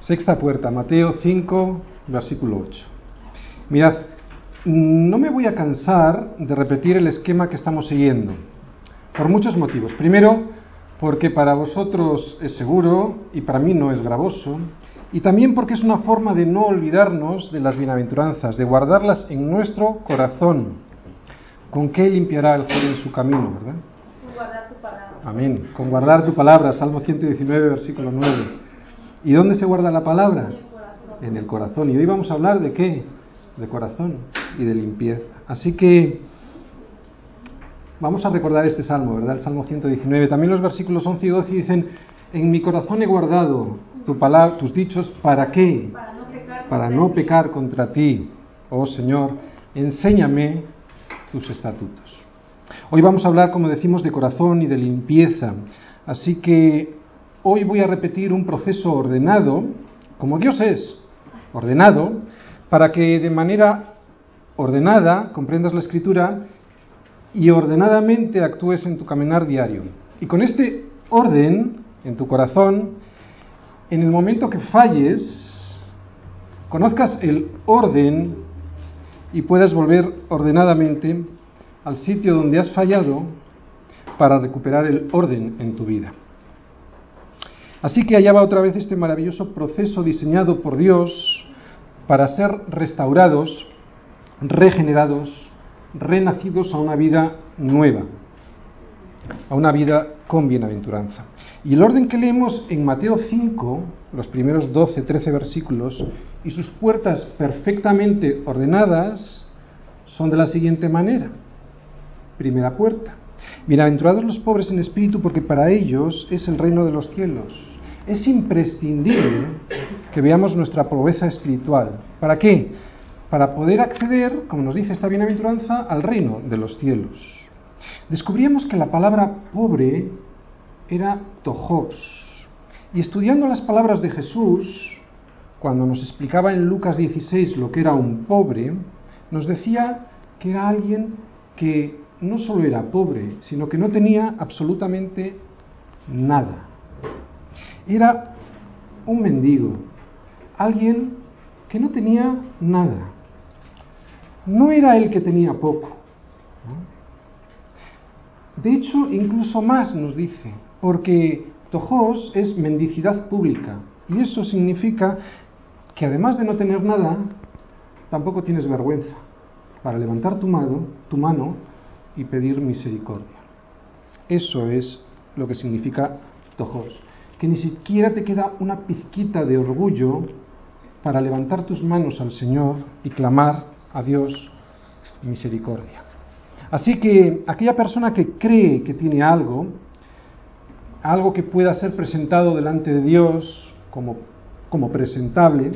Sexta puerta, Mateo 5, versículo 8. Mirad, no me voy a cansar de repetir el esquema que estamos siguiendo, por muchos motivos. Primero, porque para vosotros es seguro y para mí no es gravoso, y también porque es una forma de no olvidarnos de las bienaventuranzas, de guardarlas en nuestro corazón. ¿Con qué limpiará el joven su camino, verdad? Con guardar tu palabra. Amén. Con guardar tu palabra, Salmo 119, versículo 9. ¿Y dónde se guarda la palabra? En el corazón. Y hoy vamos a hablar de qué? De corazón y de limpieza. Así que vamos a recordar este salmo, ¿verdad? El Salmo 119. También los versículos 11 y 12 dicen, en mi corazón he guardado tu palabra, tus dichos, ¿para qué? Para no pecar. Para no pecar contra ti. Oh Señor, enséñame tus estatutos. Hoy vamos a hablar, como decimos, de corazón y de limpieza. Así que hoy voy a repetir un proceso ordenado, como Dios es, ordenado, para que de manera ordenada comprendas la escritura y ordenadamente actúes en tu caminar diario. Y con este orden en tu corazón, en el momento que falles, conozcas el orden y puedas volver ordenadamente al sitio donde has fallado para recuperar el orden en tu vida. Así que allá va otra vez este maravilloso proceso diseñado por Dios para ser restaurados, regenerados, renacidos a una vida nueva, a una vida con bienaventuranza. Y el orden que leemos en Mateo 5, los primeros 12, 13 versículos, y sus puertas perfectamente ordenadas, son de la siguiente manera. Primera puerta. Bienaventurados los pobres en espíritu, porque para ellos es el reino de los cielos. Es imprescindible que veamos nuestra pobreza espiritual. ¿Para qué? Para poder acceder, como nos dice esta bienaventuranza, al reino de los cielos. Descubríamos que la palabra pobre era tojos. Y estudiando las palabras de Jesús, cuando nos explicaba en Lucas 16 lo que era un pobre, nos decía que era alguien que no solo era pobre, sino que no tenía absolutamente nada. Era un mendigo, alguien que no tenía nada. No era el que tenía poco. De hecho, incluso más nos dice, porque tojos es mendicidad pública, y eso significa que además de no tener nada, tampoco tienes vergüenza para levantar tu tu mano y pedir misericordia. Eso es lo que significa tojos, que ni siquiera te queda una pizquita de orgullo para levantar tus manos al Señor y clamar a Dios misericordia. Así que aquella persona que cree que tiene algo, algo que pueda ser presentado delante de Dios como, como presentable,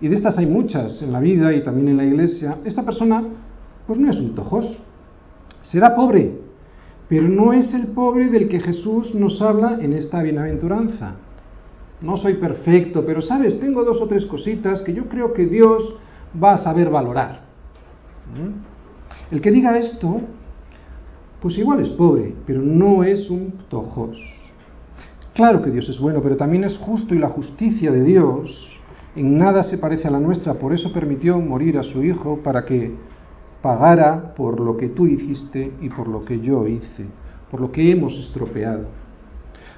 y de estas hay muchas en la vida y también en la iglesia, esta persona pues no es un tojos, será pobre, pero no es el pobre del que Jesús nos habla en esta bienaventuranza. No soy perfecto, pero sabes, tengo dos o tres cositas que yo creo que Dios va a saber valorar. ¿Mm? El que diga esto, pues igual es pobre, pero no es un tojos. Claro que Dios es bueno, pero también es justo y la justicia de Dios en nada se parece a la nuestra, por eso permitió morir a su Hijo para que pagara por lo que tú hiciste y por lo que yo hice, por lo que hemos estropeado.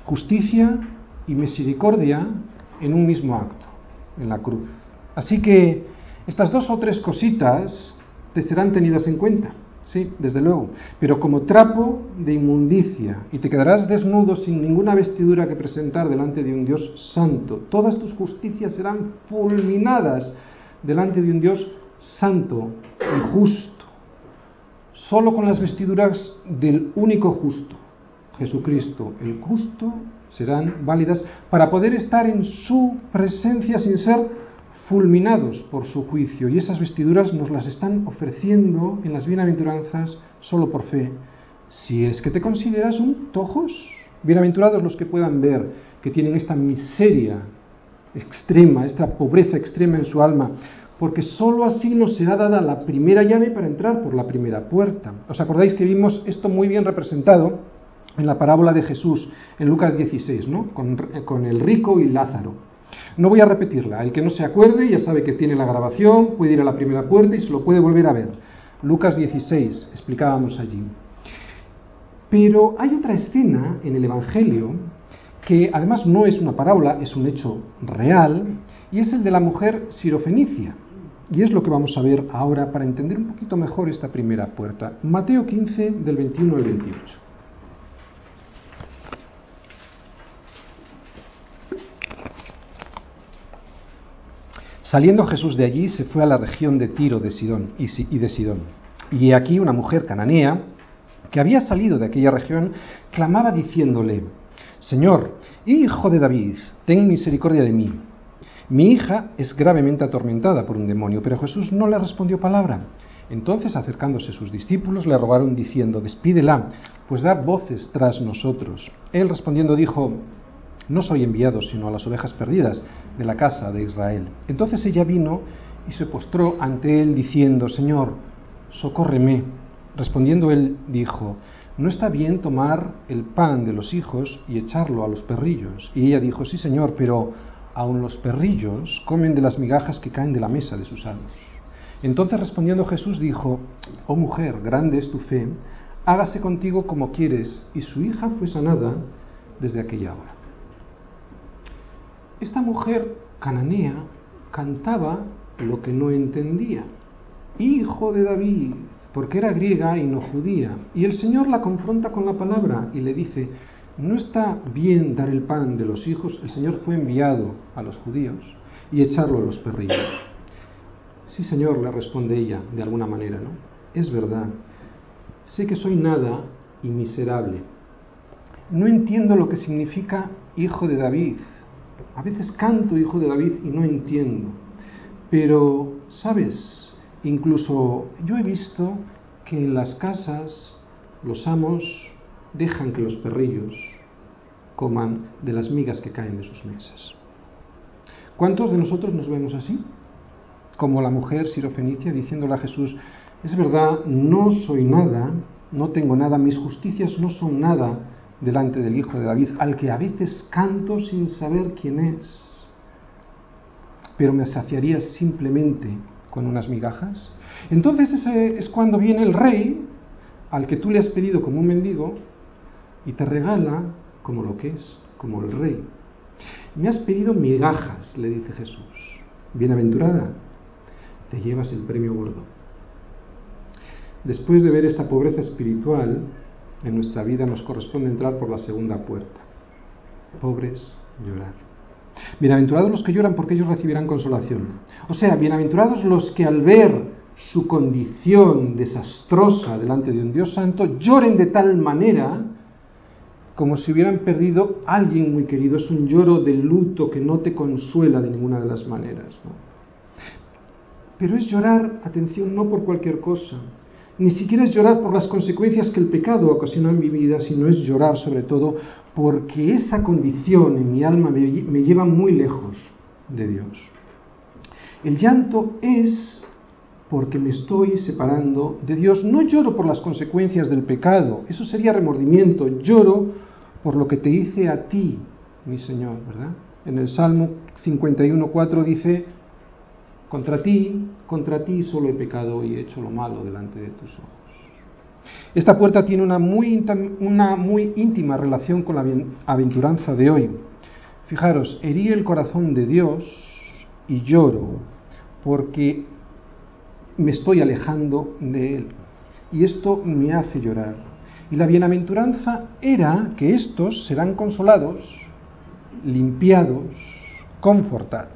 Justicia y misericordia en un mismo acto, en la cruz. Así que estas dos o tres cositas te serán tenidas en cuenta, sí, desde luego, pero como trapo de inmundicia y te quedarás desnudo sin ninguna vestidura que presentar delante de un Dios santo. Todas tus justicias serán fulminadas delante de un Dios santo y justo, solo con las vestiduras del único justo, Jesucristo, el justo, serán válidas para poder estar en su presencia sin ser fulminados por su juicio. Y esas vestiduras nos las están ofreciendo en las bienaventuranzas solo por fe. Si es que te consideras un tojos, bienaventurados los que puedan ver que tienen esta miseria extrema, esta pobreza extrema en su alma, porque sólo así nos será dada la primera llave para entrar por la primera puerta. ¿Os acordáis que vimos esto muy bien representado en la parábola de Jesús en Lucas 16, ¿no? con, con el rico y Lázaro? No voy a repetirla, el que no se acuerde ya sabe que tiene la grabación, puede ir a la primera puerta y se lo puede volver a ver. Lucas 16, explicábamos allí. Pero hay otra escena en el Evangelio que además no es una parábola, es un hecho real, y es el de la mujer sirofenicia. Y es lo que vamos a ver ahora para entender un poquito mejor esta primera puerta. Mateo 15, del 21 al 28. Saliendo Jesús de allí, se fue a la región de Tiro de Sidón y de Sidón. Y aquí una mujer cananea, que había salido de aquella región, clamaba diciéndole, Señor, hijo de David, ten misericordia de mí. Mi hija es gravemente atormentada por un demonio, pero Jesús no le respondió palabra. Entonces, acercándose sus discípulos, le rogaron diciendo, Despídela, pues da voces tras nosotros. Él respondiendo dijo, No soy enviado sino a las ovejas perdidas de la casa de Israel. Entonces ella vino y se postró ante él diciendo, Señor, socórreme. Respondiendo él dijo, no está bien tomar el pan de los hijos y echarlo a los perrillos. Y ella dijo, sí señor, pero aun los perrillos comen de las migajas que caen de la mesa de sus amos. Entonces respondiendo Jesús dijo, oh mujer, grande es tu fe, hágase contigo como quieres. Y su hija fue sanada desde aquella hora. Esta mujer cananea cantaba lo que no entendía. Hijo de David, porque era griega y no judía. Y el Señor la confronta con la palabra y le dice, no está bien dar el pan de los hijos, el Señor fue enviado a los judíos y echarlo a los perrillos. Sí, Señor, le responde ella, de alguna manera, ¿no? Es verdad, sé que soy nada y miserable. No entiendo lo que significa hijo de David. A veces canto hijo de David y no entiendo. Pero, ¿sabes? Incluso yo he visto que en las casas los amos dejan que los perrillos coman de las migas que caen de sus mesas. ¿Cuántos de nosotros nos vemos así? Como la mujer sirofenicia diciéndole a Jesús, es verdad, no soy nada, no tengo nada, mis justicias no son nada delante del Hijo de David, al que a veces canto sin saber quién es, pero me saciaría simplemente con unas migajas. Entonces ese es cuando viene el rey al que tú le has pedido como un mendigo y te regala como lo que es, como el rey. Me has pedido migajas, le dice Jesús. Bienaventurada, te llevas el premio gordo. Después de ver esta pobreza espiritual, en nuestra vida nos corresponde entrar por la segunda puerta. Pobres, llorar. Bienaventurados los que lloran porque ellos recibirán consolación. O sea, bienaventurados los que al ver su condición desastrosa delante de un Dios santo lloren de tal manera como si hubieran perdido a alguien muy querido. Es un lloro de luto que no te consuela de ninguna de las maneras. Pero es llorar, atención, no por cualquier cosa. Ni siquiera es llorar por las consecuencias que el pecado ocasiona en mi vida, sino es llorar sobre todo porque esa condición en mi alma me, me lleva muy lejos de Dios. El llanto es porque me estoy separando de Dios. No lloro por las consecuencias del pecado, eso sería remordimiento. Lloro por lo que te hice a ti, mi Señor, ¿verdad? En el Salmo 51.4 dice, contra ti, contra ti solo he pecado y he hecho lo malo delante de tus ojos. Esta puerta tiene una muy, una muy íntima relación con la aventuranza de hoy. Fijaros, herí el corazón de Dios y lloro porque me estoy alejando de Él. Y esto me hace llorar. Y la bienaventuranza era que estos serán consolados, limpiados, confortados.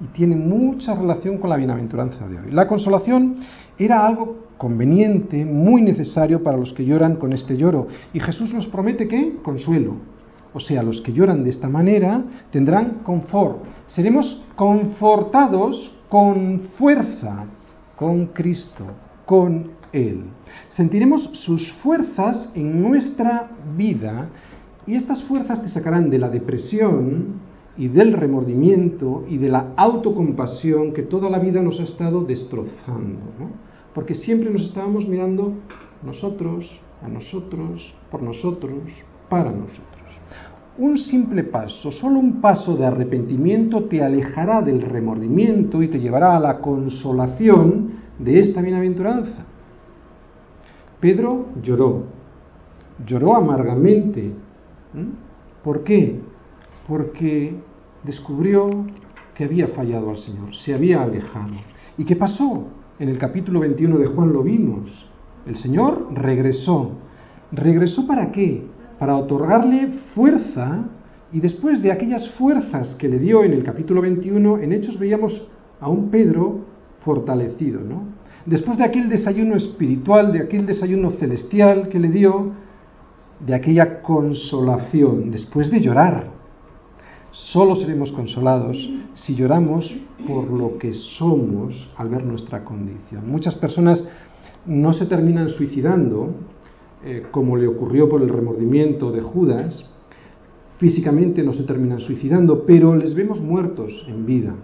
Y tiene mucha relación con la bienaventuranza de hoy. La consolación era algo conveniente, muy necesario para los que lloran con este lloro. Y Jesús nos promete que consuelo. O sea, los que lloran de esta manera tendrán confort. Seremos confortados con fuerza, con Cristo, con Él. Sentiremos sus fuerzas en nuestra vida y estas fuerzas te sacarán de la depresión y del remordimiento y de la autocompasión que toda la vida nos ha estado destrozando. Porque siempre nos estábamos mirando nosotros, a nosotros, por nosotros, para nosotros. un simple paso, solo un paso de arrepentimiento te alejará del remordimiento y te llevará a la consolación de esta bienaventuranza. Pedro lloró, lloró amargamente. ¿Por qué? Porque descubrió que había fallado al Señor, se había alejado. ¿Y qué pasó? En el capítulo 21 de Juan lo vimos. El Señor regresó. ¿Regresó para qué? Para otorgarle fuerza y después de aquellas fuerzas que le dio en el capítulo 21, en Hechos veíamos a un Pedro fortalecido, ¿no? Después de aquel desayuno espiritual, de aquel desayuno celestial que le dio, de aquella consolación, después de llorar. Solo seremos consolados si lloramos por lo que somos al ver nuestra condición. Muchas personas no se terminan suicidando, eh, como le ocurrió por el remordimiento de Judas, físicamente no se terminan suicidando, pero les vemos muertos en vida,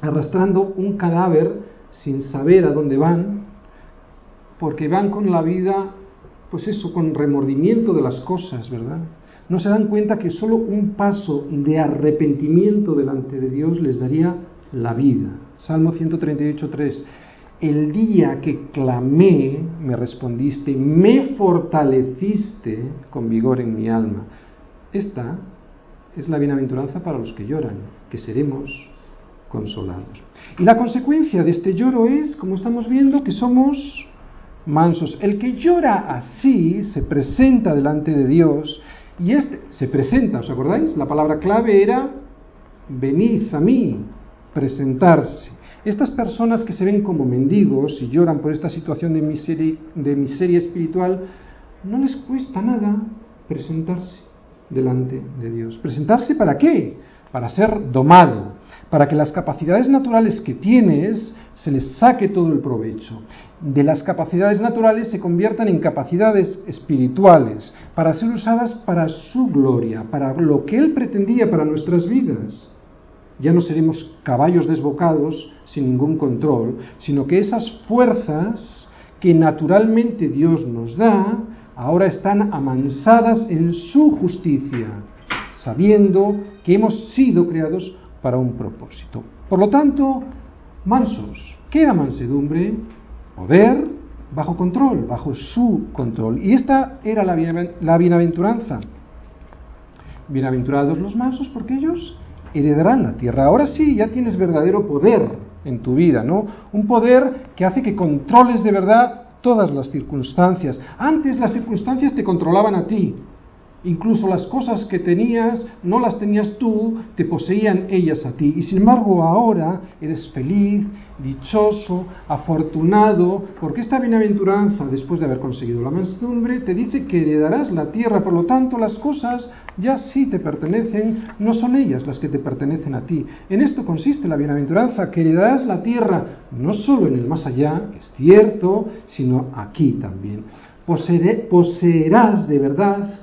arrastrando un cadáver sin saber a dónde van, porque van con la vida, pues eso, con remordimiento de las cosas, ¿verdad? no se dan cuenta que solo un paso de arrepentimiento delante de Dios les daría la vida. Salmo 138.3. El día que clamé, me respondiste, me fortaleciste con vigor en mi alma. Esta es la bienaventuranza para los que lloran, que seremos consolados. Y la consecuencia de este lloro es, como estamos viendo, que somos mansos. El que llora así se presenta delante de Dios y este se presenta, ¿os acordáis? La palabra clave era venid a mí, presentarse. Estas personas que se ven como mendigos y lloran por esta situación de miseria, de miseria espiritual, no les cuesta nada presentarse delante de Dios. ¿Presentarse para qué? Para ser domado, para que las capacidades naturales que tienes se les saque todo el provecho. De las capacidades naturales se conviertan en capacidades espirituales, para ser usadas para su gloria, para lo que Él pretendía para nuestras vidas. Ya no seremos caballos desbocados sin ningún control, sino que esas fuerzas que naturalmente Dios nos da, ahora están amansadas en su justicia, sabiendo que hemos sido creados para un propósito. Por lo tanto, mansos. ¿Qué era mansedumbre? Poder bajo control, bajo su control. Y esta era la, la bienaventuranza. Bienaventurados los mansos porque ellos heredarán la tierra. Ahora sí, ya tienes verdadero poder en tu vida, ¿no? Un poder que hace que controles de verdad todas las circunstancias. Antes las circunstancias te controlaban a ti. Incluso las cosas que tenías no las tenías tú, te poseían ellas a ti. Y sin embargo ahora eres feliz, dichoso, afortunado, porque esta bienaventuranza, después de haber conseguido la mansedumbre, te dice que heredarás la tierra. Por lo tanto, las cosas ya sí te pertenecen, no son ellas las que te pertenecen a ti. En esto consiste la bienaventuranza, que heredarás la tierra no solo en el más allá, que es cierto, sino aquí también. poseerás de verdad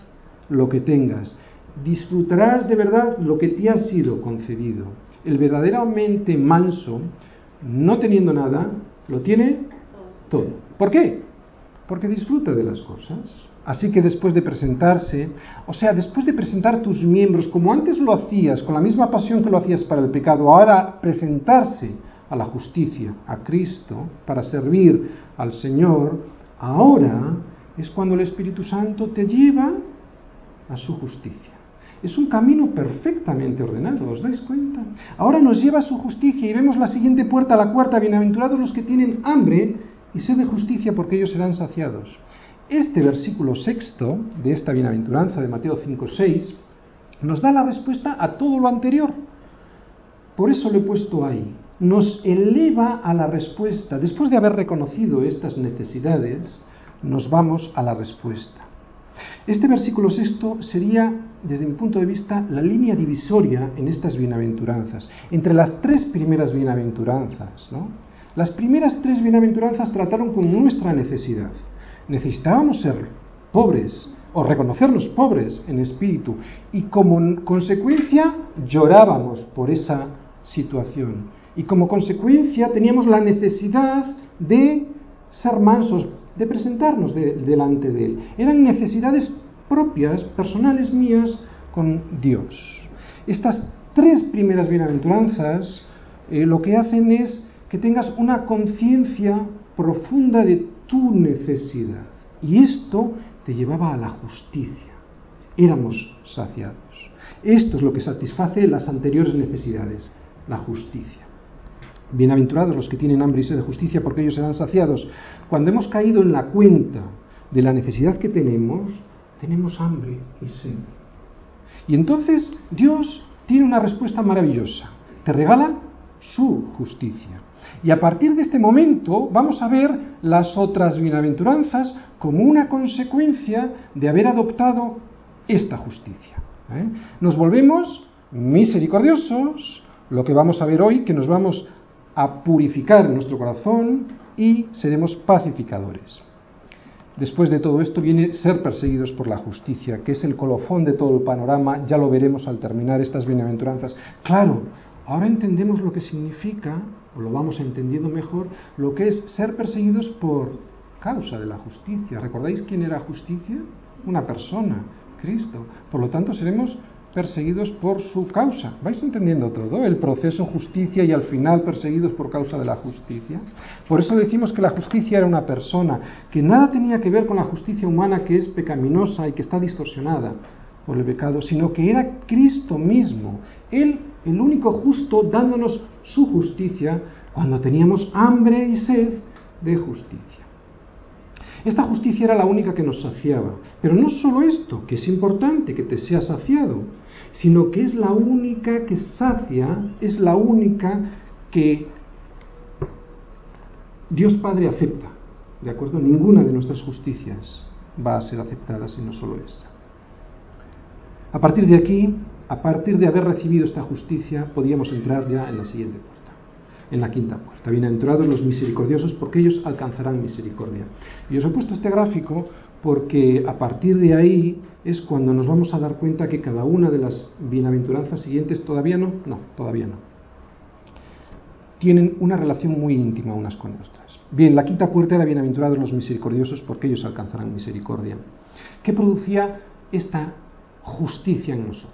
lo que tengas. Disfrutarás de verdad lo que te ha sido concedido. El verdaderamente manso, no teniendo nada, lo tiene todo. ¿Por qué? Porque disfruta de las cosas. Así que después de presentarse, o sea, después de presentar tus miembros, como antes lo hacías, con la misma pasión que lo hacías para el pecado, ahora presentarse a la justicia, a Cristo, para servir al Señor, ahora es cuando el Espíritu Santo te lleva a su justicia. Es un camino perfectamente ordenado, ¿os dais cuenta? Ahora nos lleva a su justicia y vemos la siguiente puerta, la cuarta, bienaventurados los que tienen hambre y sed de justicia porque ellos serán saciados. Este versículo sexto de esta bienaventuranza de Mateo 5.6 nos da la respuesta a todo lo anterior. Por eso lo he puesto ahí. Nos eleva a la respuesta. Después de haber reconocido estas necesidades, nos vamos a la respuesta. Este versículo sexto sería, desde mi punto de vista, la línea divisoria en estas bienaventuranzas, entre las tres primeras bienaventuranzas. Las primeras tres bienaventuranzas trataron con nuestra necesidad. Necesitábamos ser pobres o reconocernos pobres en espíritu y como consecuencia llorábamos por esa situación y como consecuencia teníamos la necesidad de ser mansos, de presentarnos delante de Él. Eran necesidades propias, personales mías, con Dios. Estas tres primeras bienaventuranzas eh, lo que hacen es que tengas una conciencia profunda de tu necesidad. Y esto te llevaba a la justicia. Éramos saciados. Esto es lo que satisface las anteriores necesidades, la justicia. Bienaventurados los que tienen hambre y sed de justicia, porque ellos serán saciados. Cuando hemos caído en la cuenta de la necesidad que tenemos, tenemos hambre y sed. Y entonces Dios tiene una respuesta maravillosa. Te regala su justicia. Y a partir de este momento vamos a ver las otras bienaventuranzas como una consecuencia de haber adoptado esta justicia. ¿eh? Nos volvemos misericordiosos, lo que vamos a ver hoy, que nos vamos a purificar nuestro corazón y seremos pacificadores. Después de todo esto viene ser perseguidos por la justicia, que es el colofón de todo el panorama, ya lo veremos al terminar estas bienaventuranzas. Claro, ahora entendemos lo que significa, o lo vamos entendiendo mejor, lo que es ser perseguidos por causa de la justicia. ¿Recordáis quién era justicia? Una persona, Cristo. Por lo tanto, seremos perseguidos por su causa. ¿Vais entendiendo todo? El proceso justicia y al final perseguidos por causa de la justicia. Por eso decimos que la justicia era una persona, que nada tenía que ver con la justicia humana que es pecaminosa y que está distorsionada por el pecado, sino que era Cristo mismo, Él el único justo dándonos su justicia cuando teníamos hambre y sed de justicia. Esta justicia era la única que nos saciaba. Pero no solo esto, que es importante que te sea saciado, sino que es la única que sacia, es la única que Dios Padre acepta. ¿De acuerdo? Ninguna de nuestras justicias va a ser aceptada sino solo esa. A partir de aquí, a partir de haber recibido esta justicia, podíamos entrar ya en la siguiente puerta, en la quinta puerta. Bienaventurados los misericordiosos, porque ellos alcanzarán misericordia. Y os he puesto este gráfico porque a partir de ahí es cuando nos vamos a dar cuenta que cada una de las bienaventuranzas siguientes todavía no, no, todavía no. Tienen una relación muy íntima unas con otras. Bien, la quinta puerta era bienaventurados los misericordiosos porque ellos alcanzarán misericordia. ¿Qué producía esta justicia en nosotros?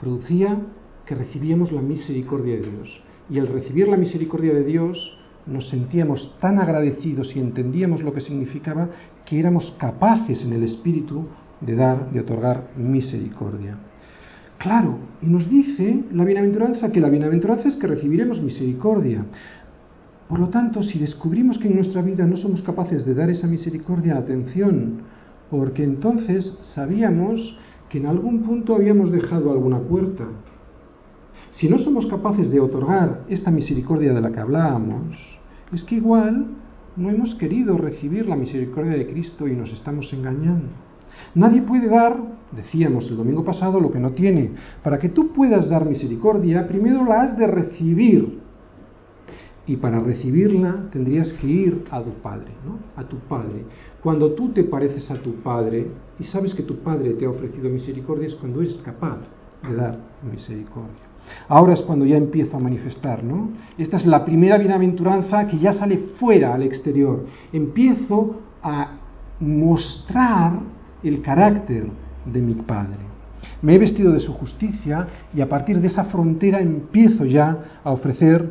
Producía que recibíamos la misericordia de Dios. Y al recibir la misericordia de Dios, nos sentíamos tan agradecidos y entendíamos lo que significaba que éramos capaces en el Espíritu de dar, de otorgar misericordia. Claro, y nos dice la bienaventuranza que la bienaventuranza es que recibiremos misericordia. Por lo tanto, si descubrimos que en nuestra vida no somos capaces de dar esa misericordia, atención, porque entonces sabíamos que en algún punto habíamos dejado alguna puerta, si no somos capaces de otorgar esta misericordia de la que hablábamos, es que igual no hemos querido recibir la misericordia de Cristo y nos estamos engañando. Nadie puede dar, decíamos el domingo pasado, lo que no tiene. Para que tú puedas dar misericordia, primero la has de recibir. Y para recibirla tendrías que ir a tu Padre, ¿no? A tu Padre. Cuando tú te pareces a tu Padre y sabes que tu Padre te ha ofrecido misericordia, es cuando eres capaz de dar misericordia. Ahora es cuando ya empiezo a manifestar, ¿no? Esta es la primera bienaventuranza que ya sale fuera al exterior. Empiezo a mostrar el carácter de mi Padre. Me he vestido de su justicia y a partir de esa frontera empiezo ya a ofrecer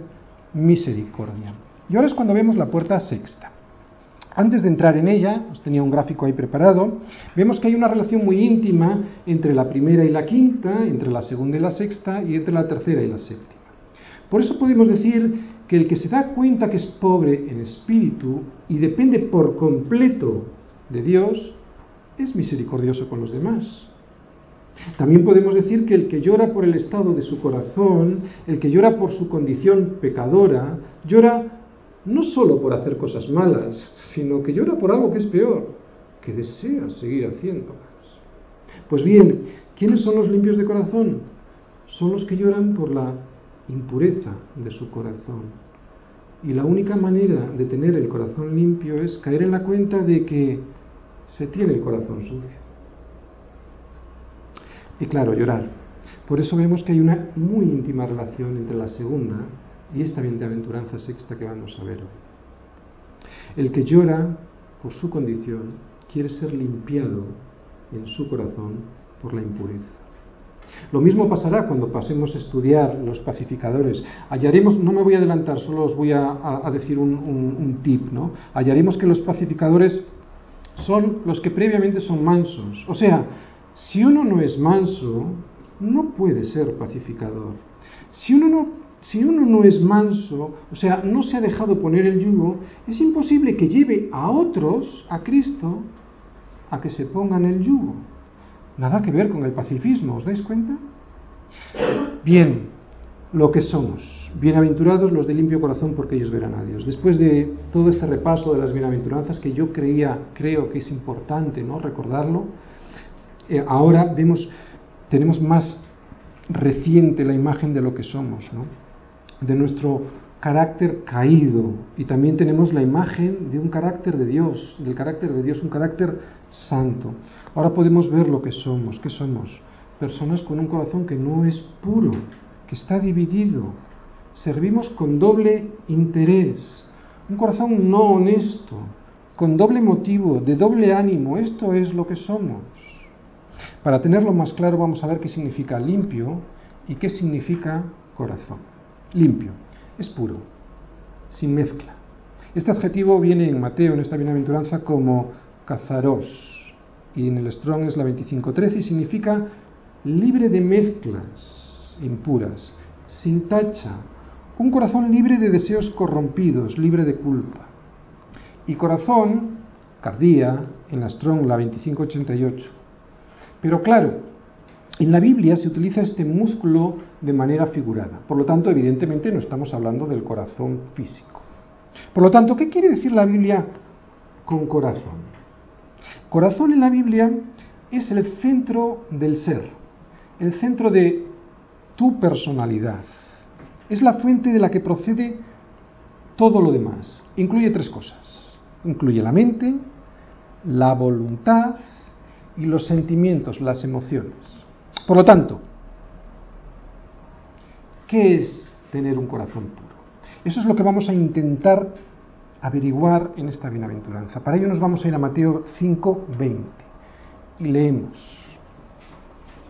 misericordia. Y ahora es cuando vemos la puerta sexta. Antes de entrar en ella, os tenía un gráfico ahí preparado, vemos que hay una relación muy íntima entre la primera y la quinta, entre la segunda y la sexta y entre la tercera y la séptima. Por eso podemos decir que el que se da cuenta que es pobre en espíritu y depende por completo de Dios, es misericordioso con los demás. También podemos decir que el que llora por el estado de su corazón, el que llora por su condición pecadora, llora no solo por hacer cosas malas, sino que llora por algo que es peor, que desea seguir haciendo Pues bien, ¿quiénes son los limpios de corazón? Son los que lloran por la impureza de su corazón. Y la única manera de tener el corazón limpio es caer en la cuenta de que se tiene el corazón sucio. Y claro, llorar. Por eso vemos que hay una muy íntima relación entre la segunda y esta bienaventuranza sexta que vamos a ver hoy. El que llora por su condición quiere ser limpiado en su corazón por la impureza. Lo mismo pasará cuando pasemos a estudiar los pacificadores. Hallaremos, no me voy a adelantar, solo os voy a, decir un, un, un tip, ¿no? Hallaremos que los pacificadores son los que previamente son mansos. O sea, si uno no es manso, no puede ser pacificador. Si uno no, si uno no es manso, o sea, no se ha dejado poner el yugo, es imposible que lleve a otros, a Cristo, a que se pongan el yugo. Nada que ver con el pacifismo, ¿os dais cuenta? Bien, lo que somos. Bienaventurados los de limpio corazón porque ellos verán a Dios. Después de todo este repaso de las bienaventuranzas que yo creía, creo que es importante ¿no? recordarlo, eh, ahora vemos, tenemos más reciente la imagen de lo que somos, ¿no? De nuestro carácter caído y también tenemos la imagen de un carácter de Dios, del carácter de Dios, un carácter santo. Ahora podemos ver lo que somos, ¿qué somos? Personas con un corazón que no es puro, que está dividido. Servimos con doble interés, un corazón no honesto, con doble motivo, de doble ánimo. Esto es lo que somos. Para tenerlo más claro vamos a ver qué significa limpio y qué significa corazón. Limpio, es puro, sin mezcla. Este adjetivo viene en Mateo, en esta bienaventuranza, como cazaros, y en el Strong es la 25.13 y significa libre de mezclas impuras, sin tacha, un corazón libre de deseos corrompidos, libre de culpa. Y corazón, cardía, en la Strong la 2588. Pero claro, en la Biblia se utiliza este músculo de manera figurada. Por lo tanto, evidentemente no estamos hablando del corazón físico. Por lo tanto, ¿qué quiere decir la Biblia con corazón? Corazón en la Biblia es el centro del ser, el centro de tu personalidad. Es la fuente de la que procede todo lo demás. Incluye tres cosas. Incluye la mente, la voluntad y los sentimientos, las emociones. Por lo tanto, ¿qué es tener un corazón puro? Eso es lo que vamos a intentar averiguar en esta bienaventuranza. Para ello nos vamos a ir a Mateo 5:20 y leemos.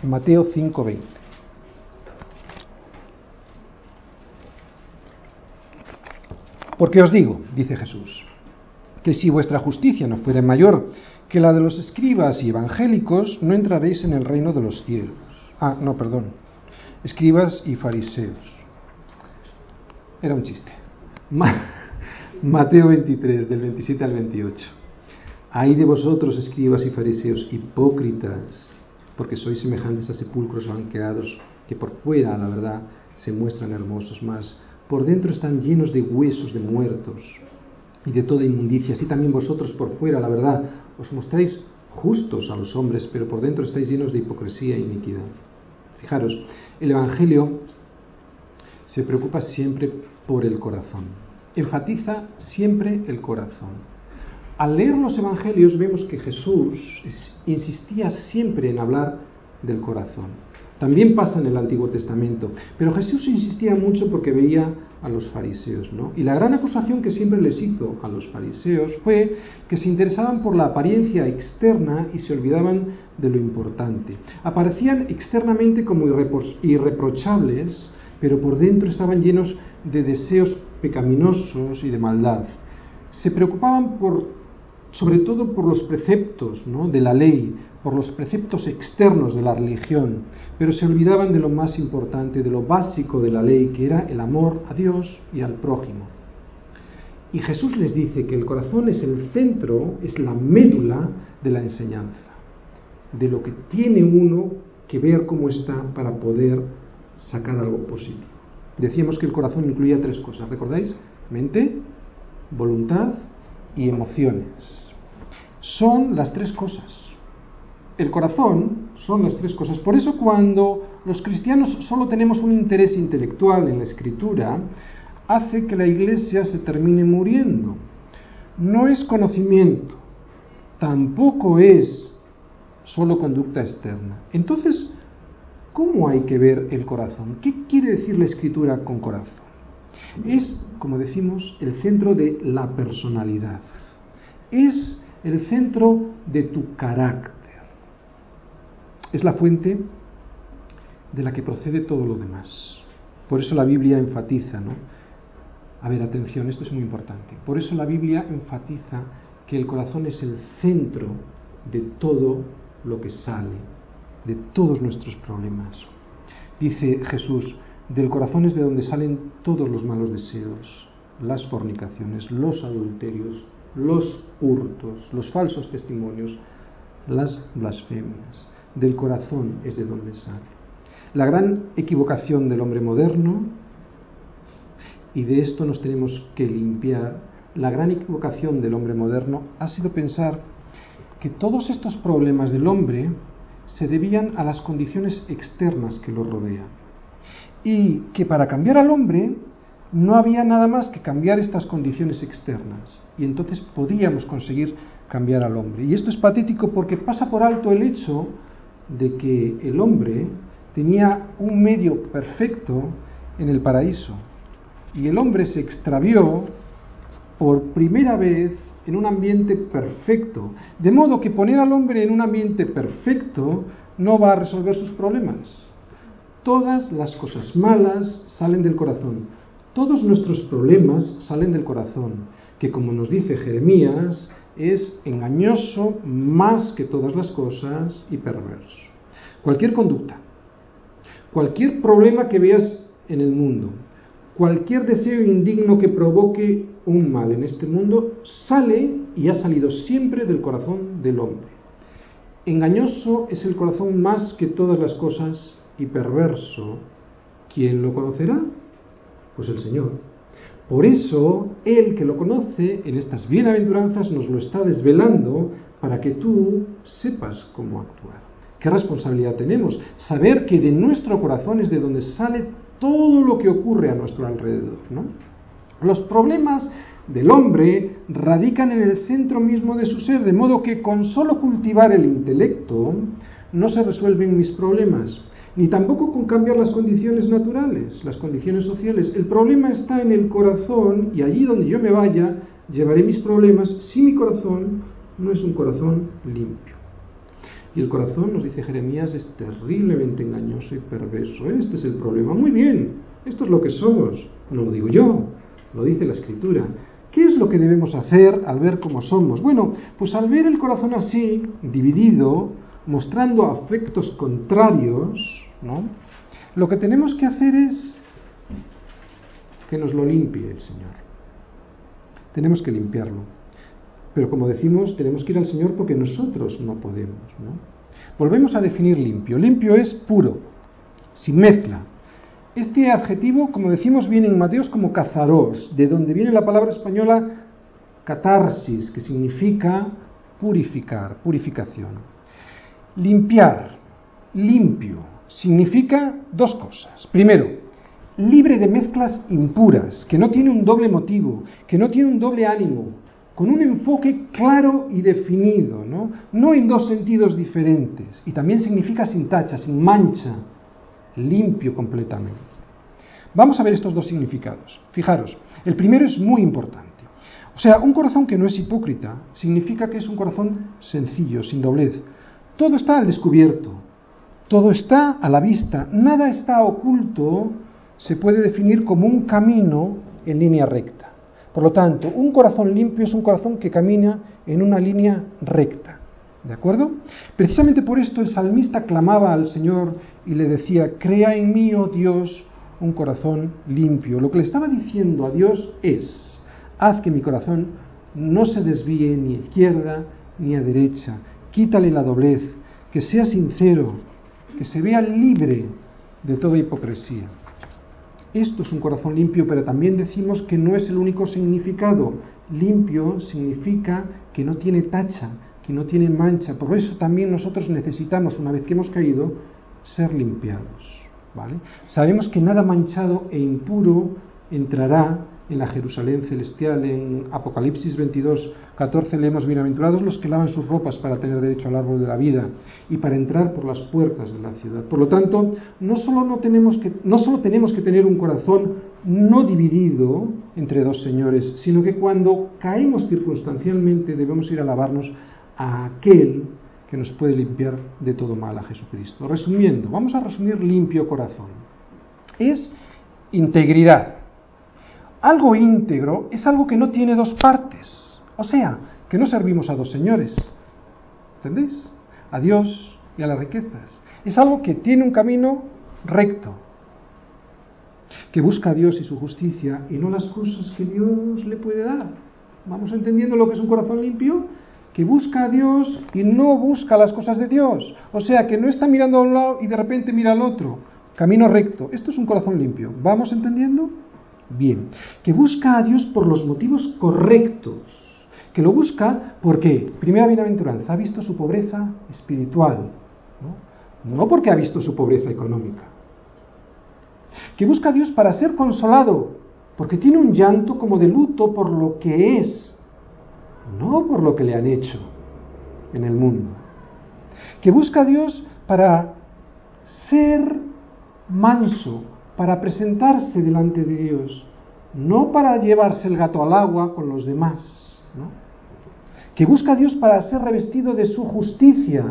Mateo 5:20. Porque os digo, dice Jesús, que si vuestra justicia no fuera mayor que la de los escribas y evangélicos, no entraréis en el reino de los cielos. Ah, no, perdón. Escribas y fariseos. Era un chiste. Mateo 23, del 27 al 28. Hay de vosotros, escribas y fariseos, hipócritas, porque sois semejantes a sepulcros blanqueados, que por fuera, la verdad, se muestran hermosos, mas por dentro están llenos de huesos de muertos y de toda inmundicia. Así también vosotros por fuera, la verdad, os mostráis justos a los hombres, pero por dentro estáis llenos de hipocresía e iniquidad. Fijaros, el Evangelio se preocupa siempre por el corazón, enfatiza siempre el corazón. Al leer los Evangelios vemos que Jesús insistía siempre en hablar del corazón. También pasa en el Antiguo Testamento. Pero Jesús insistía mucho porque veía a los fariseos, ¿no? Y la gran acusación que siempre les hizo a los fariseos fue que se interesaban por la apariencia externa y se olvidaban de lo importante. Aparecían externamente como irreprochables, pero por dentro estaban llenos de deseos pecaminosos y de maldad. Se preocupaban por, sobre todo por los preceptos ¿no? de la ley, por los preceptos externos de la religión, pero se olvidaban de lo más importante, de lo básico de la ley, que era el amor a Dios y al prójimo. Y Jesús les dice que el corazón es el centro, es la médula de la enseñanza, de lo que tiene uno que ver cómo está para poder sacar algo positivo. Decíamos que el corazón incluía tres cosas, ¿recordáis? Mente, voluntad y emociones. Son las tres cosas el corazón son las tres cosas. Por eso cuando los cristianos solo tenemos un interés intelectual en la escritura, hace que la iglesia se termine muriendo. No es conocimiento, tampoco es solo conducta externa. Entonces, ¿cómo hay que ver el corazón? ¿Qué quiere decir la escritura con corazón? Es, como decimos, el centro de la personalidad. Es el centro de tu carácter es la fuente de la que procede todo lo demás. Por eso la Biblia enfatiza, ¿no? A ver, atención, esto es muy importante. Por eso la Biblia enfatiza que el corazón es el centro de todo lo que sale, de todos nuestros problemas. Dice Jesús, del corazón es de donde salen todos los malos deseos, las fornicaciones, los adulterios, los hurtos, los falsos testimonios, las blasfemias. Del corazón es de donde sale. La gran equivocación del hombre moderno, y de esto nos tenemos que limpiar, la gran equivocación del hombre moderno ha sido pensar que todos estos problemas del hombre se debían a las condiciones externas que lo rodean. Y que para cambiar al hombre no había nada más que cambiar estas condiciones externas. Y entonces podíamos conseguir cambiar al hombre. Y esto es patético porque pasa por alto el hecho de que el hombre tenía un medio perfecto en el paraíso. Y el hombre se extravió por primera vez en un ambiente perfecto. De modo que poner al hombre en un ambiente perfecto no va a resolver sus problemas. Todas las cosas malas salen del corazón. Todos nuestros problemas salen del corazón, que como nos dice Jeremías, es engañoso más que todas las cosas y perverso. Cualquier conducta, cualquier problema que veas en el mundo, cualquier deseo indigno que provoque un mal en este mundo, sale y ha salido siempre del corazón del hombre. Engañoso es el corazón más que todas las cosas y perverso. ¿Quién lo conocerá? Pues el Señor. Por eso, Él que lo conoce en estas bienaventuranzas nos lo está desvelando para que tú sepas cómo actuar. ¿Qué responsabilidad tenemos? Saber que de nuestro corazón es de donde sale todo lo que ocurre a nuestro alrededor. Los problemas del hombre radican en el centro mismo de su ser, de modo que con solo cultivar el intelecto no se resuelven mis problemas, ni tampoco con cambiar las condiciones naturales, las condiciones sociales. El problema está en el corazón y allí donde yo me vaya llevaré mis problemas si mi corazón no es un corazón limpio. Y el corazón, nos dice Jeremías, es terriblemente engañoso y perverso. Este es el problema. Muy bien, esto es lo que somos. No lo digo yo, lo dice la Escritura. ¿Qué es lo que debemos hacer al ver cómo somos? Bueno, pues al ver el corazón así, dividido, mostrando afectos contrarios, ¿no? Lo que tenemos que hacer es que nos lo limpie el Señor. Tenemos que limpiarlo. Pero como decimos, tenemos que ir al Señor porque nosotros no podemos. ¿no? Volvemos a definir limpio. Limpio es puro, sin mezcla. Este adjetivo, como decimos, viene en Mateos como cazaros, de donde viene la palabra española catarsis, que significa purificar, purificación. Limpiar, limpio, significa dos cosas. Primero, libre de mezclas impuras, que no tiene un doble motivo, que no tiene un doble ánimo, con un enfoque claro y definido, ¿no? no en dos sentidos diferentes. Y también significa sin tacha, sin mancha, limpio completamente. Vamos a ver estos dos significados. Fijaros, el primero es muy importante. O sea, un corazón que no es hipócrita significa que es un corazón sencillo, sin doblez. Todo está al descubierto, todo está a la vista, nada está oculto, se puede definir como un camino en línea recta. Por lo tanto, un corazón limpio es un corazón que camina en una línea recta. ¿De acuerdo? Precisamente por esto el salmista clamaba al Señor y le decía, crea en mí, oh Dios, un corazón limpio. Lo que le estaba diciendo a Dios es, haz que mi corazón no se desvíe ni a izquierda ni a derecha, quítale la doblez, que sea sincero, que se vea libre de toda hipocresía. Esto es un corazón limpio, pero también decimos que no es el único significado. Limpio significa que no tiene tacha, que no tiene mancha. Por eso también nosotros necesitamos, una vez que hemos caído, ser limpiados. ¿vale? Sabemos que nada manchado e impuro entrará en la Jerusalén celestial. En Apocalipsis 22, 14 leemos, bienaventurados los que lavan sus ropas para tener derecho al árbol de la vida y para entrar por las puertas de la ciudad. Por lo tanto, no solo, no tenemos, que, no solo tenemos que tener un corazón no dividido entre dos señores, sino que cuando caemos circunstancialmente debemos ir a lavarnos a aquel que nos puede limpiar de todo mal a Jesucristo. Resumiendo, vamos a resumir limpio corazón. Es integridad. Algo íntegro es algo que no tiene dos partes. O sea, que no servimos a dos señores. ¿Entendéis? A Dios y a las riquezas. Es algo que tiene un camino recto, que busca a Dios y su justicia y no las cosas que Dios le puede dar. ¿Vamos entendiendo lo que es un corazón limpio? Que busca a Dios y no busca las cosas de Dios. O sea, que no está mirando a un lado y de repente mira al otro. Camino recto. Esto es un corazón limpio. ¿Vamos entendiendo? Bien. Que busca a Dios por los motivos correctos. Que lo busca porque, primera bienaventuranza, ha visto su pobreza espiritual. ¿no? no porque ha visto su pobreza económica que busca a Dios para ser consolado, porque tiene un llanto como de luto por lo que es, no por lo que le han hecho en el mundo. Que busca a Dios para ser manso, para presentarse delante de Dios, no para llevarse el gato al agua con los demás. Que busca a Dios para ser revestido de su justicia,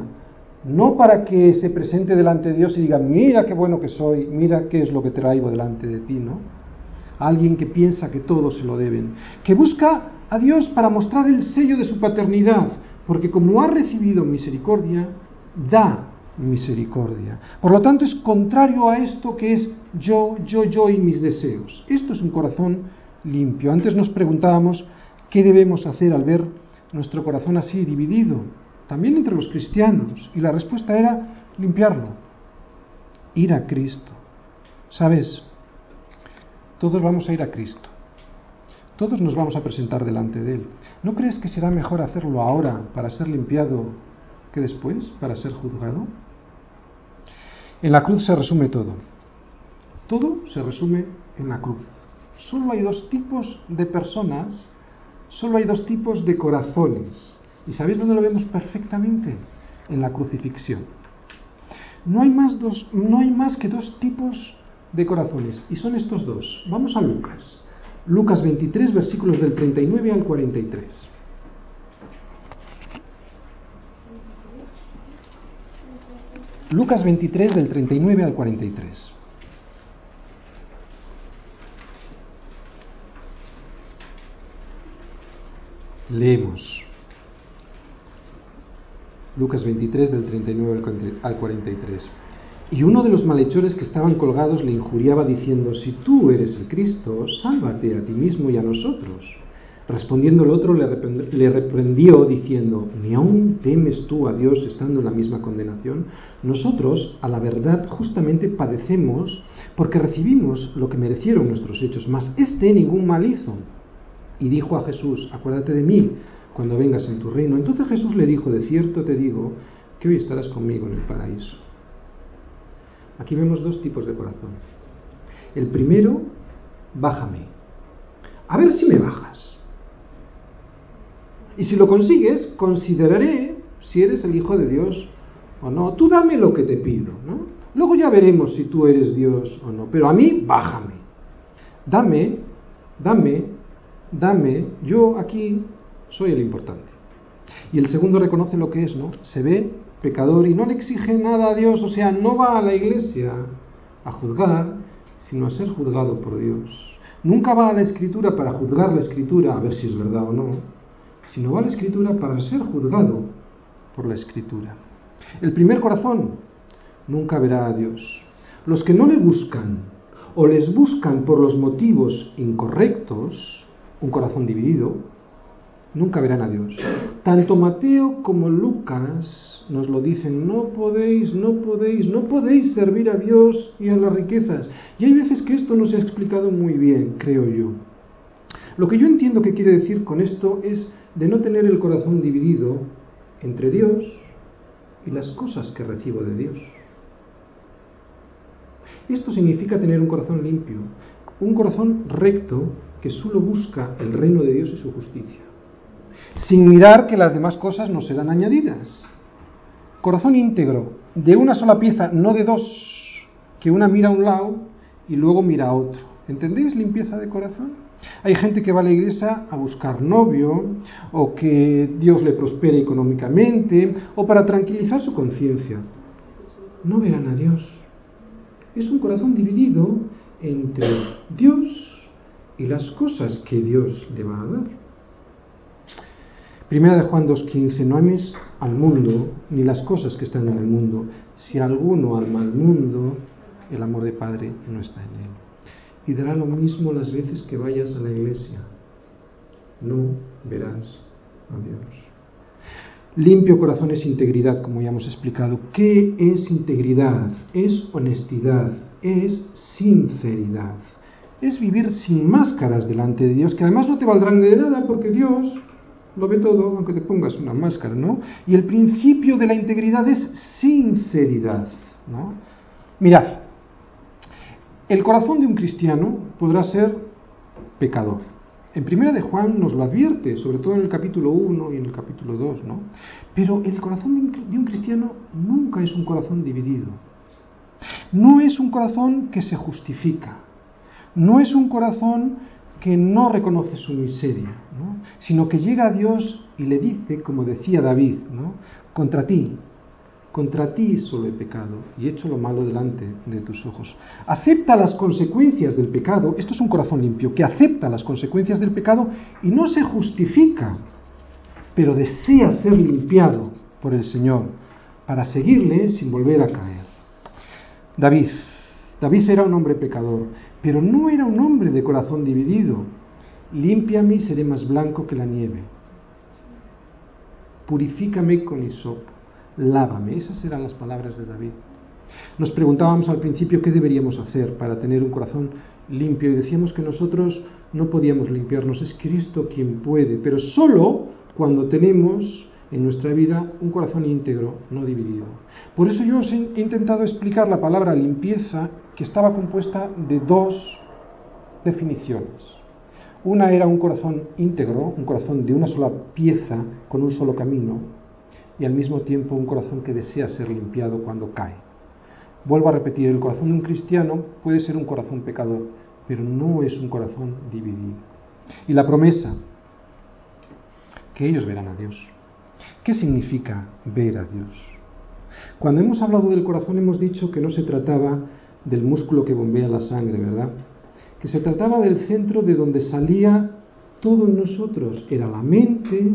no para que se presente delante de Dios y diga, mira qué bueno que soy, mira qué es lo que traigo delante de ti, ¿no? Alguien que piensa que todo se lo deben, que busca a Dios para mostrar el sello de su paternidad, porque como ha recibido misericordia, da misericordia. Por lo tanto, es contrario a esto que es yo, yo, yo y mis deseos. Esto es un corazón limpio. Antes nos preguntábamos qué debemos hacer al ver nuestro corazón así dividido también entre los cristianos. Y la respuesta era limpiarlo, ir a Cristo. ¿Sabes? Todos vamos a ir a Cristo. Todos nos vamos a presentar delante de Él. ¿No crees que será mejor hacerlo ahora para ser limpiado que después para ser juzgado? En la cruz se resume todo. Todo se resume en la cruz. Solo hay dos tipos de personas, solo hay dos tipos de corazones ¿Y sabéis dónde lo vemos perfectamente? En la crucifixión. No hay más, dos, no hay más que dos tipos de corazones, y son estos dos. Vamos a Lucas. Lucas 23, versículos del 39 al 43. Lucas 23 del 39 al 43. Leemos. Lucas 23 del 39 al 43. Y uno de los malhechores que estaban colgados le injuriaba diciendo, si tú eres el Cristo, sálvate a ti mismo y a nosotros. Respondiendo el otro le reprendió diciendo, ¿ni aún temes tú a Dios estando en la misma condenación? Nosotros, a la verdad, justamente padecemos porque recibimos lo que merecieron nuestros hechos, mas este ningún mal hizo. Y dijo a Jesús, acuérdate de mí cuando vengas en tu reino. Entonces Jesús le dijo, de cierto te digo, que hoy estarás conmigo en el paraíso. Aquí vemos dos tipos de corazón. El primero, bájame. A ver si me bajas. Y si lo consigues, consideraré si eres el Hijo de Dios o no. Tú dame lo que te pido, ¿no? Luego ya veremos si tú eres Dios o no. Pero a mí, bájame. Dame, dame, dame. Yo aquí soy el importante. Y el segundo reconoce lo que es, ¿no? Se ve pecador y no le exige nada a Dios, o sea, no va a la iglesia a juzgar, sino a ser juzgado por Dios. Nunca va a la escritura para juzgar la escritura, a ver si es verdad o no, sino va la escritura para ser juzgado por la escritura. El primer corazón nunca verá a Dios. Los que no le buscan o les buscan por los motivos incorrectos, un corazón dividido, nunca verán a Dios. Tanto Mateo como Lucas nos lo dicen, no podéis, no podéis, no podéis servir a Dios y a las riquezas. Y hay veces que esto no se ha explicado muy bien, creo yo. Lo que yo entiendo que quiere decir con esto es de no tener el corazón dividido entre Dios y las cosas que recibo de Dios. Esto significa tener un corazón limpio, un corazón recto que solo busca el reino de Dios y su justicia sin mirar que las demás cosas no serán añadidas. Corazón íntegro, de una sola pieza, no de dos, que una mira a un lado y luego mira a otro. ¿Entendéis limpieza de corazón? Hay gente que va a la iglesia a buscar novio, o que Dios le prospere económicamente, o para tranquilizar su conciencia. No verán a Dios. Es un corazón dividido entre Dios y las cosas que Dios le va a dar. Primera de Juan 2.15, no ames al mundo ni las cosas que están en el mundo. Si alguno ama al mundo, el amor de Padre no está en él. Y dará lo mismo las veces que vayas a la iglesia. No verás a Dios. Limpio corazón es integridad, como ya hemos explicado. ¿Qué es integridad? Es honestidad, es sinceridad. Es vivir sin máscaras delante de Dios, que además no te valdrán de nada porque Dios lo ve todo, aunque te pongas una máscara, ¿no? Y el principio de la integridad es sinceridad, ¿no? Mirad, el corazón de un cristiano podrá ser pecador. En primera de Juan nos lo advierte, sobre todo en el capítulo 1 y en el capítulo 2, ¿no? Pero el corazón de un cristiano nunca es un corazón dividido. No es un corazón que se justifica. No es un corazón que no reconoce su miseria, ¿no? sino que llega a Dios y le dice, como decía David, contra ti, contra ti solo he pecado y he hecho lo malo delante de tus ojos. Acepta las consecuencias del pecado, esto es un corazón limpio, que acepta las consecuencias del pecado y no se justifica, pero desea ser limpiado por el Señor para seguirle sin volver a caer. David, David era un hombre pecador, pero no era un hombre de corazón dividido. Límpiame y seré más blanco que la nieve. Purifícame con hisopo. Lávame. Esas eran las palabras de David. Nos preguntábamos al principio qué deberíamos hacer para tener un corazón limpio y decíamos que nosotros no podíamos limpiarnos. Es Cristo quien puede, pero solo cuando tenemos en nuestra vida un corazón íntegro, no dividido. Por eso yo os he intentado explicar la palabra limpieza, que estaba compuesta de dos definiciones. Una era un corazón íntegro, un corazón de una sola pieza, con un solo camino, y al mismo tiempo un corazón que desea ser limpiado cuando cae. Vuelvo a repetir, el corazón de un cristiano puede ser un corazón pecador, pero no es un corazón dividido. Y la promesa, que ellos verán a Dios. ¿Qué significa ver a Dios? Cuando hemos hablado del corazón hemos dicho que no se trataba del músculo que bombea la sangre, ¿verdad? Que se trataba del centro de donde salía todo en nosotros. Era la mente,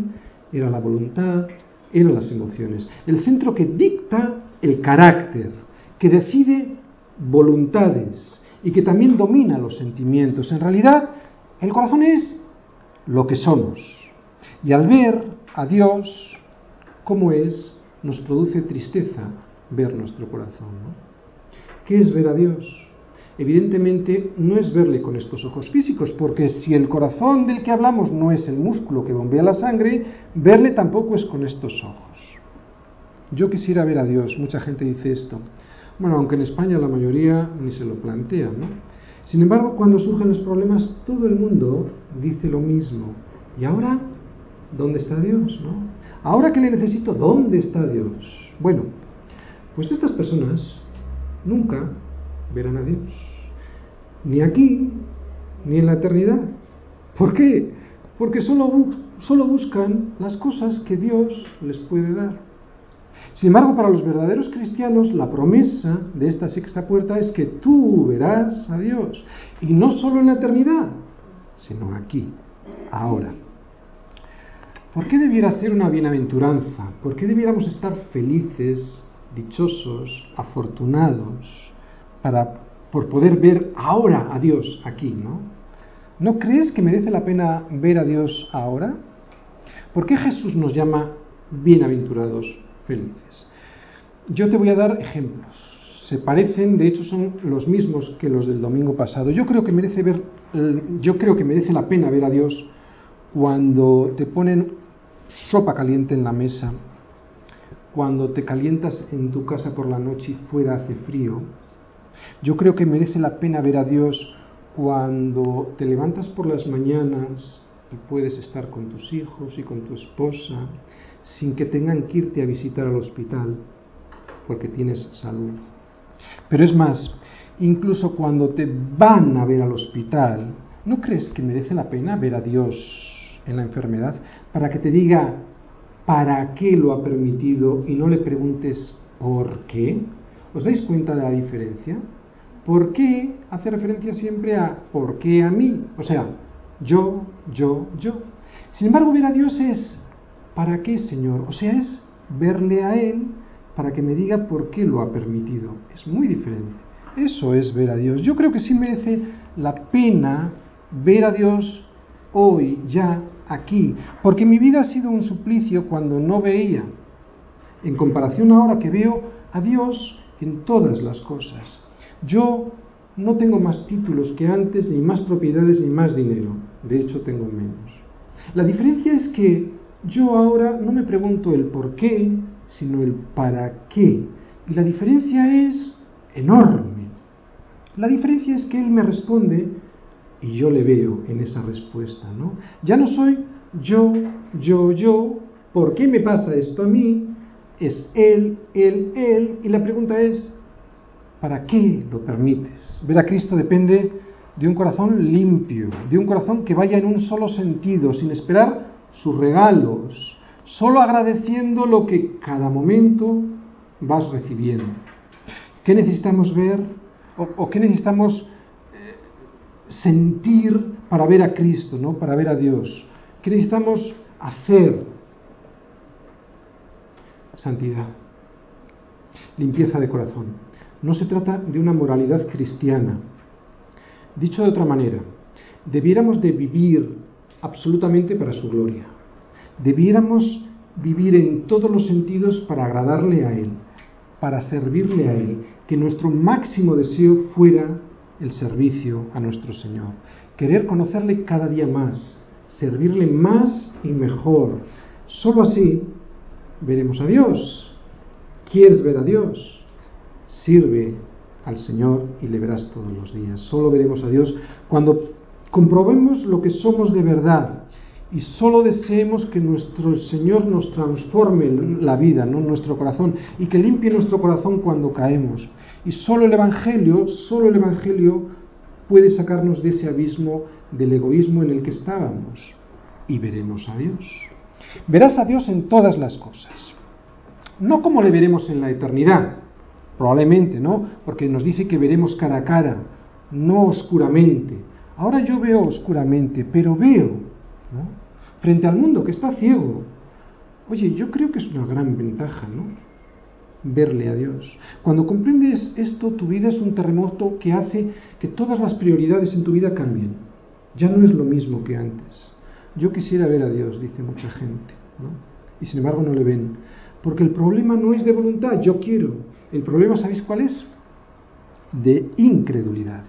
era la voluntad, eran las emociones. El centro que dicta el carácter, que decide voluntades y que también domina los sentimientos. En realidad, el corazón es lo que somos. Y al ver a Dios, cómo es, nos produce tristeza ver nuestro corazón. ¿Qué es ver a Dios? Evidentemente no es verle con estos ojos físicos, porque si el corazón del que hablamos no es el músculo que bombea la sangre, verle tampoco es con estos ojos. Yo quisiera ver a Dios, mucha gente dice esto. Bueno, aunque en España la mayoría ni se lo plantea, ¿no? Sin embargo, cuando surgen los problemas, todo el mundo dice lo mismo. ¿Y ahora? ¿Dónde está Dios? ¿no? Ahora que le necesito, ¿dónde está Dios? Bueno, pues estas personas nunca verán a Dios. Ni aquí, ni en la eternidad. ¿Por qué? Porque solo, solo buscan las cosas que Dios les puede dar. Sin embargo, para los verdaderos cristianos, la promesa de esta sexta puerta es que tú verás a Dios. Y no solo en la eternidad, sino aquí, ahora. ¿Por qué debiera ser una bienaventuranza? ¿Por qué debiéramos estar felices, dichosos, afortunados para, por poder ver ahora a Dios aquí, ¿no? ¿No crees que merece la pena ver a Dios ahora? ¿Por qué Jesús nos llama bienaventurados, felices? Yo te voy a dar ejemplos. Se parecen, de hecho son los mismos que los del domingo pasado. Yo creo que merece ver, yo creo que merece la pena ver a Dios cuando te ponen sopa caliente en la mesa, cuando te calientas en tu casa por la noche y fuera hace frío. Yo creo que merece la pena ver a Dios cuando te levantas por las mañanas y puedes estar con tus hijos y con tu esposa sin que tengan que irte a visitar al hospital porque tienes salud. Pero es más, incluso cuando te van a ver al hospital, ¿no crees que merece la pena ver a Dios en la enfermedad para que te diga para qué lo ha permitido y no le preguntes por qué? ¿Os dais cuenta de la diferencia? ¿Por qué hace referencia siempre a por qué a mí? O sea, yo, yo, yo. Sin embargo, ver a Dios es ¿para qué, Señor? O sea, es verle a Él para que me diga por qué lo ha permitido. Es muy diferente. Eso es ver a Dios. Yo creo que sí merece la pena ver a Dios hoy, ya, aquí, porque mi vida ha sido un suplicio cuando no veía, en comparación ahora que veo a Dios en todas las cosas. Yo no tengo más títulos que antes, ni más propiedades, ni más dinero. De hecho, tengo menos. La diferencia es que yo ahora no me pregunto el por qué, sino el para qué. Y la diferencia es enorme. La diferencia es que Él me responde y yo le veo en esa respuesta, ¿no? Ya no soy yo, yo, yo, ¿por qué me pasa esto a mí? Es Él, Él, Él, y la pregunta es, ¿para qué lo permites? Ver a Cristo depende de un corazón limpio, de un corazón que vaya en un solo sentido, sin esperar sus regalos, solo agradeciendo lo que cada momento vas recibiendo. ¿Qué necesitamos ver o, qué necesitamos eh, sentir para ver a Cristo, ¿no? para ver a Dios? ¿Qué necesitamos hacer? Santidad, limpieza de corazón. No se trata de una moralidad cristiana. Dicho de otra manera, debiéramos de vivir absolutamente para su gloria. Debiéramos vivir en todos los sentidos para agradarle a Él, para servirle a Él, que nuestro máximo deseo fuera el servicio a nuestro Señor, querer conocerle cada día más, servirle más y mejor. Solo así veremos a Dios. ¿Quieres ver a Dios? Sirve al Señor y le verás todos los días. Solo veremos a Dios cuando comprobemos lo que somos de verdad y solo deseemos que nuestro Señor nos transforme la vida, ¿no? nuestro corazón, y que limpie nuestro corazón cuando caemos. Y solo el Evangelio, solo el Evangelio puede sacarnos de ese abismo del egoísmo en el que estábamos. Y veremos a Dios. Verás a Dios en todas las cosas. No como le veremos en la eternidad, probablemente, ¿no? Porque nos dice que veremos cara a cara, no oscuramente. Ahora yo veo oscuramente, pero veo, ¿no? Frente al mundo que está ciego. Oye, yo creo que es una gran ventaja, ¿no? Verle a Dios. Cuando comprendes esto, tu vida es un terremoto que hace que todas las prioridades en tu vida cambien. Ya no es lo mismo que antes. Yo quisiera ver a Dios, dice mucha gente. Y sin embargo no le ven. Porque el problema no es de voluntad, yo quiero. El problema, ¿sabéis cuál es? De incredulidad.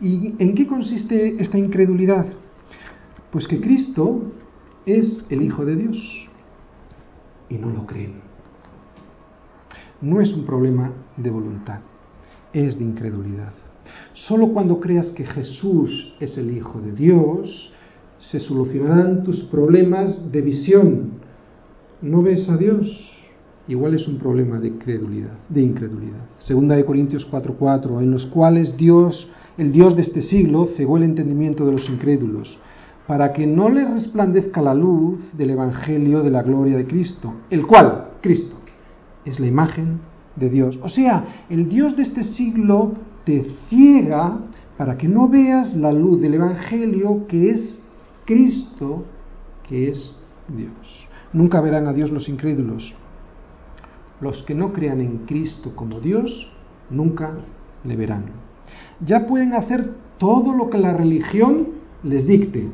¿Y en qué consiste esta incredulidad? Pues que Cristo es el Hijo de Dios y no lo creen. No es un problema de voluntad, es de incredulidad. Solo cuando creas que Jesús es el Hijo de Dios, se solucionarán tus problemas de visión. ¿No ves a Dios? Igual es un problema de credulidad, de incredulidad. Segunda de Corintios 4:4, en los cuales Dios, el Dios de este siglo, cegó el entendimiento de los incrédulos, para que no les resplandezca la luz del evangelio de la gloria de Cristo, el cual, Cristo, es la imagen de Dios. O sea, el Dios de este siglo te ciega para que no veas la luz del evangelio que es Cristo, que es Dios. Nunca verán a Dios los incrédulos. Los que no crean en Cristo como Dios, nunca le verán. Ya pueden hacer todo lo que la religión les dicte.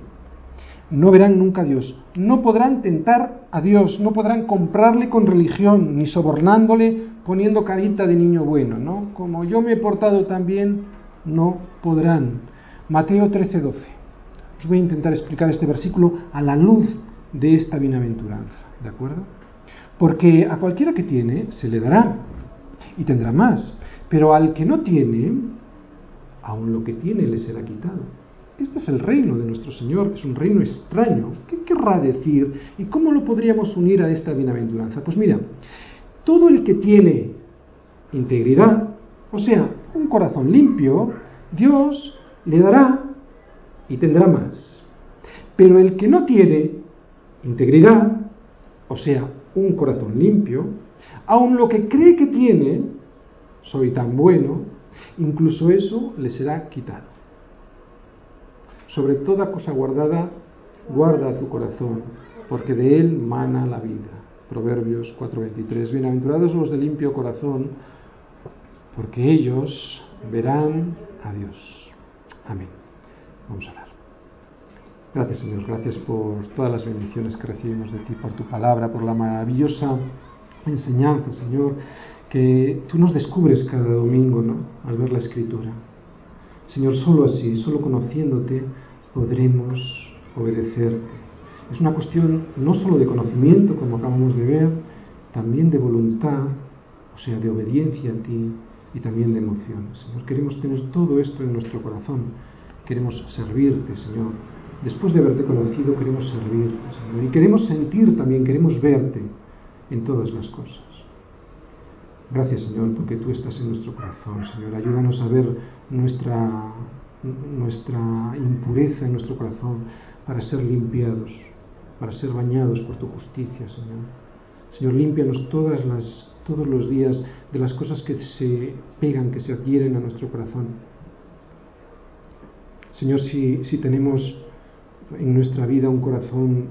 No verán nunca a Dios. No podrán tentar a Dios. No podrán comprarle con religión, ni sobornándole poniendo carita de niño bueno, ¿no? Como yo me he portado tan bien, no podrán. Mateo 13:12. Os voy a intentar explicar este versículo a la luz de esta bienaventuranza, ¿de acuerdo? Porque a cualquiera que tiene se le dará y tendrá más, pero al que no tiene, aun lo que tiene le será quitado. Este es el reino de nuestro Señor, es un reino extraño. ¿Qué querrá decir? ¿Y cómo lo podríamos unir a esta bienaventuranza? Pues mira, todo el que tiene integridad, o sea, un corazón limpio, Dios le dará y tendrá más. Pero el que no tiene integridad, o sea, un corazón limpio, aun lo que cree que tiene, soy tan bueno, incluso eso le será quitado. Sobre toda cosa guardada, guarda tu corazón, porque de él mana la vida. Proverbios 4:23. Bienaventurados los de limpio corazón, porque ellos verán a Dios. Amén. Vamos a. Gracias Señor, gracias por todas las bendiciones que recibimos de ti, por tu palabra, por la maravillosa enseñanza, Señor, que tú nos descubres cada domingo, ¿no? Al ver la escritura. Señor, solo así, solo conociéndote, podremos obedecerte. Es una cuestión no solo de conocimiento, como acabamos de ver, también de voluntad, o sea, de obediencia a ti y también de emociones. Señor, queremos tener todo esto en nuestro corazón. Queremos servirte, Señor. Después de haberte conocido, queremos servirte, Señor. Y queremos sentir también, queremos verte en todas las cosas. Gracias, Señor, porque tú estás en nuestro corazón, Señor. Ayúdanos a ver nuestra, impureza en nuestro corazón para ser limpiados, para ser bañados por tu justicia, Señor. Señor, límpianos todas las, todos los días de las cosas que se pegan, que se adhieren a nuestro corazón. Señor, si tenemos en nuestra vida un corazón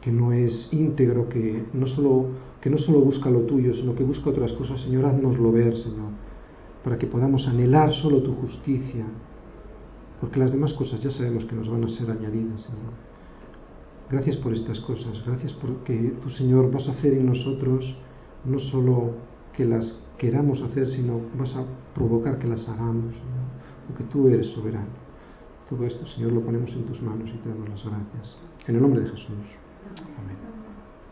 que no es íntegro, que no solo, que no solo busca lo tuyo, sino que busca otras cosas, Señor, haznoslo ver, Señor, para que podamos anhelar solo tu justicia, porque las demás cosas ya sabemos que nos van a ser añadidas, Señor. Gracias por estas cosas, gracias porque tú, Señor, vas a hacer en nosotros no solo que las queramos hacer, sino vas a provocar que las hagamos, porque tú eres soberano. Todo esto, Señor, lo ponemos en tus manos y te damos las gracias. En el nombre de Jesús. Amén.